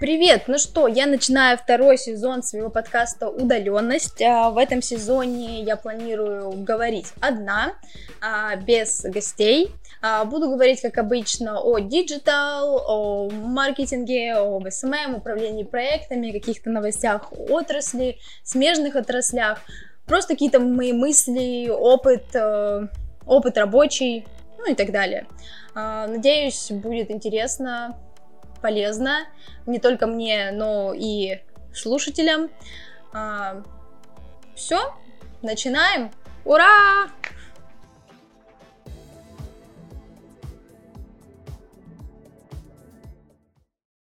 Привет! Ну что, я начинаю второй сезон своего подкаста «Удаленность». А, в этом сезоне я планирую говорить одна, а, без гостей. А, буду говорить, как обычно, о digital, о маркетинге, об SMM, управлении проектами, каких-то новостях отрасли, смежных отраслях. Просто какие-то мои мысли, опыт, э, опыт рабочий, ну и так далее. Надеюсь, будет интересно полезно не только мне, но и слушателям. А, все, начинаем. Ура!